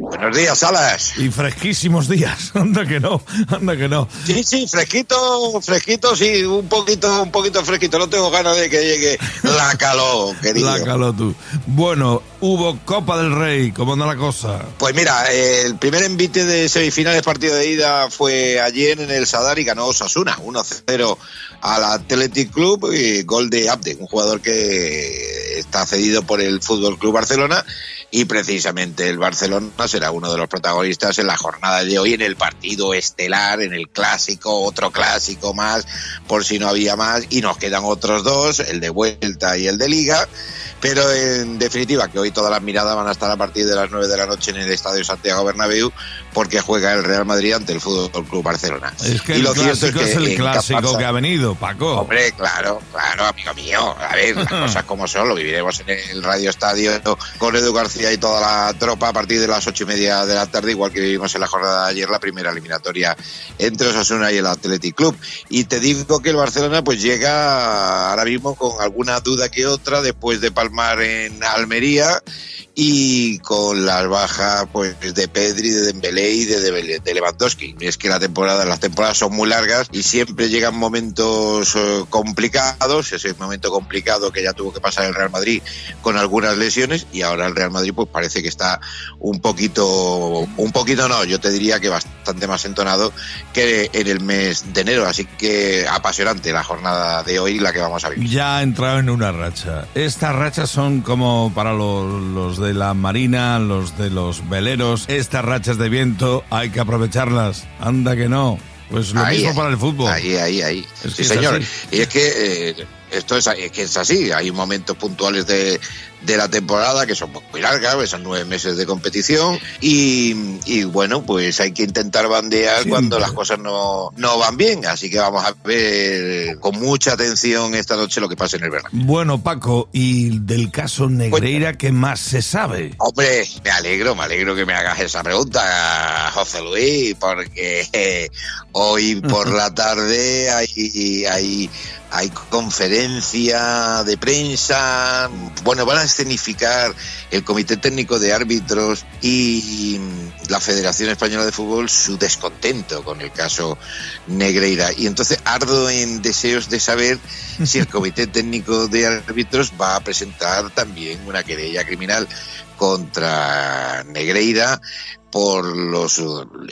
Buenos días, Salas. Y fresquísimos días. Anda que no, anda que no. Sí, sí, fresquito, fresquito, sí, un poquito, un poquito fresquito. No tengo ganas de que llegue la calor, querido. La calor tú. Bueno, hubo Copa del Rey, ¿cómo anda la cosa? Pues mira, el primer envite de semifinales partido de ida fue ayer en el Sadar y ganó Osasuna, 1-0 al Athletic Club y gol de Abde, un jugador que está cedido por el Fútbol Club Barcelona y precisamente el Barcelona será uno de los protagonistas en la jornada de hoy en el partido estelar, en el clásico, otro clásico más, por si no había más, y nos quedan otros dos, el de vuelta y el de liga. Pero en definitiva, que hoy todas las miradas van a estar a partir de las 9 de la noche en el Estadio Santiago Bernabéu, porque juega el Real Madrid ante el Fútbol Club Barcelona. Es que el clásico es, el clásico que ha venido, Paco. Hombre, claro, claro, amigo mío. A ver, las cosas como son, lo viviremos en el Radio Estadio con Edu García y toda la tropa a partir de las ocho y media de la tarde, igual que vivimos en la jornada de ayer, la primera eliminatoria entre Osasuna y el Athletic Club. Y te digo que el Barcelona pues llega ahora mismo con alguna duda que otra después de Palmar en Almería y con las bajas pues de Pedri, de Dembélé y de, de, Lewandowski. Es que la temporada, las temporadas son muy largas y siempre llegan momentos eh, complicados, ese momento complicado que ya tuvo que pasar el Real Madrid con algunas lesiones y ahora el Real Madrid pues parece que está un poquito, un poquito no, yo te diría que bastante más entonado que en el mes de enero, así que apasionante la jornada de hoy la que vamos a vivir. Ya ha entrado en una racha. Estas rachas son como para los, los de la marina, los de los veleros, estas rachas de viento hay que aprovecharlas. Anda que no. Pues lo mismo para el fútbol. Ahí, ahí, ahí. sí, señor. Y es que eh, esto es, es, que es así. Hay momentos puntuales de, de la temporada, que son muy largas, son nueve meses de competición, y, bueno, pues hay que intentar bandear cuando las cosas no, no van bien, así que vamos a ver con mucha atención esta noche lo que pasa en el verano. Bueno, Paco, y del caso Negreira, ¿qué más se sabe? Hombre, me alegro, me alegro que me hagas esa pregunta, José Luis, porque eh, hoy por la tarde hay, hay hay conferencia de prensa, bueno, van a escenificar el Comité Técnico de Árbitros y la Federación Española de Fútbol su descontento con el caso Negreira. Y entonces ardo en deseos de saber si el Comité Técnico de Árbitros va a presentar también una querella criminal contra Negreira por los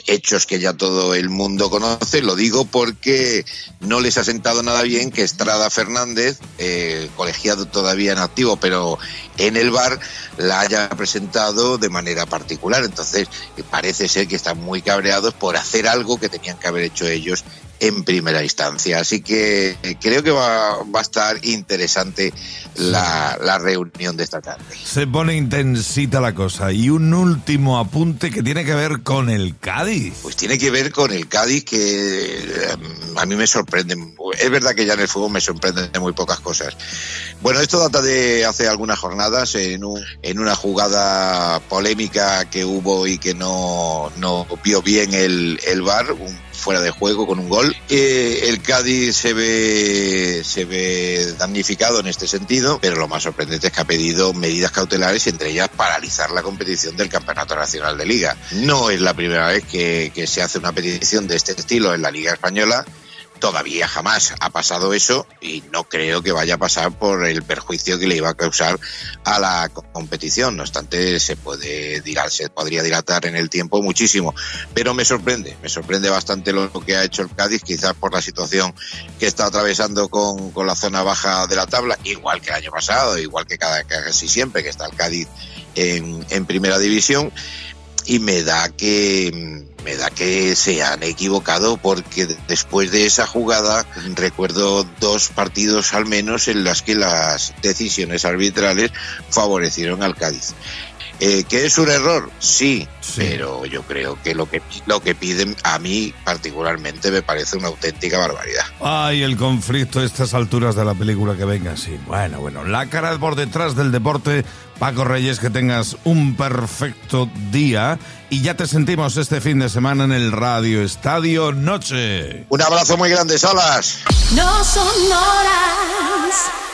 hechos que ya todo el mundo conoce. Lo digo porque no les ha sentado nada bien que Estrada Fernández, eh, colegiado todavía en activo, pero en el bar, la haya presentado de manera particular. Entonces, parece ser que están muy cabreados por hacer algo que tenían que haber hecho ellos en primera instancia. Así que creo que va, va a estar interesante la, la, reunión de esta tarde. Se pone intensita la cosa. Y un último apunte que tiene que ver con el Cádiz. Pues tiene que ver con el Cádiz que eh, a mí me sorprende. Es verdad que ya en el fútbol me sorprenden muy pocas cosas. Bueno, esto data de hace algunas jornadas en, un, en una jugada polémica que hubo y que no, no vio bien el, el VAR, un fuera de juego con un gol. Eh, el Cádiz se ve, se ve damnificado en este sentido, pero lo más sorprendente es que ha pedido medidas cautelares, entre ellas paralizar la competición del Campeonato Nacional de Liga. No es la primera vez que, que se hace una petición de este estilo en la Liga Española Todavía jamás ha pasado eso y no creo que vaya a pasar por el perjuicio que le iba a causar a la competición. No obstante, se puede dilatar, se podría dilatar en el tiempo muchísimo. Pero me sorprende, me sorprende bastante lo que ha hecho el Cádiz, quizás por la situación que está atravesando con, con la zona baja de la tabla, igual que el año pasado, igual que cada casi siempre que está el Cádiz en, en primera división. Y me da que me da que se han equivocado porque después de esa jugada recuerdo dos partidos al menos en las que las decisiones arbitrales favorecieron al Cádiz. Eh, ¿Que es un error? Sí, pero yo creo que lo que lo que piden a mí particularmente me parece una auténtica barbaridad. Ay, el conflicto a estas alturas de la película que venga, sí. Bueno, bueno, la cara por detrás del deporte. Paco Reyes, que tengas un perfecto día y ya te sentimos este fin de semana en el Radio Estadio Noche. Un abrazo muy grande, Salas. No son horas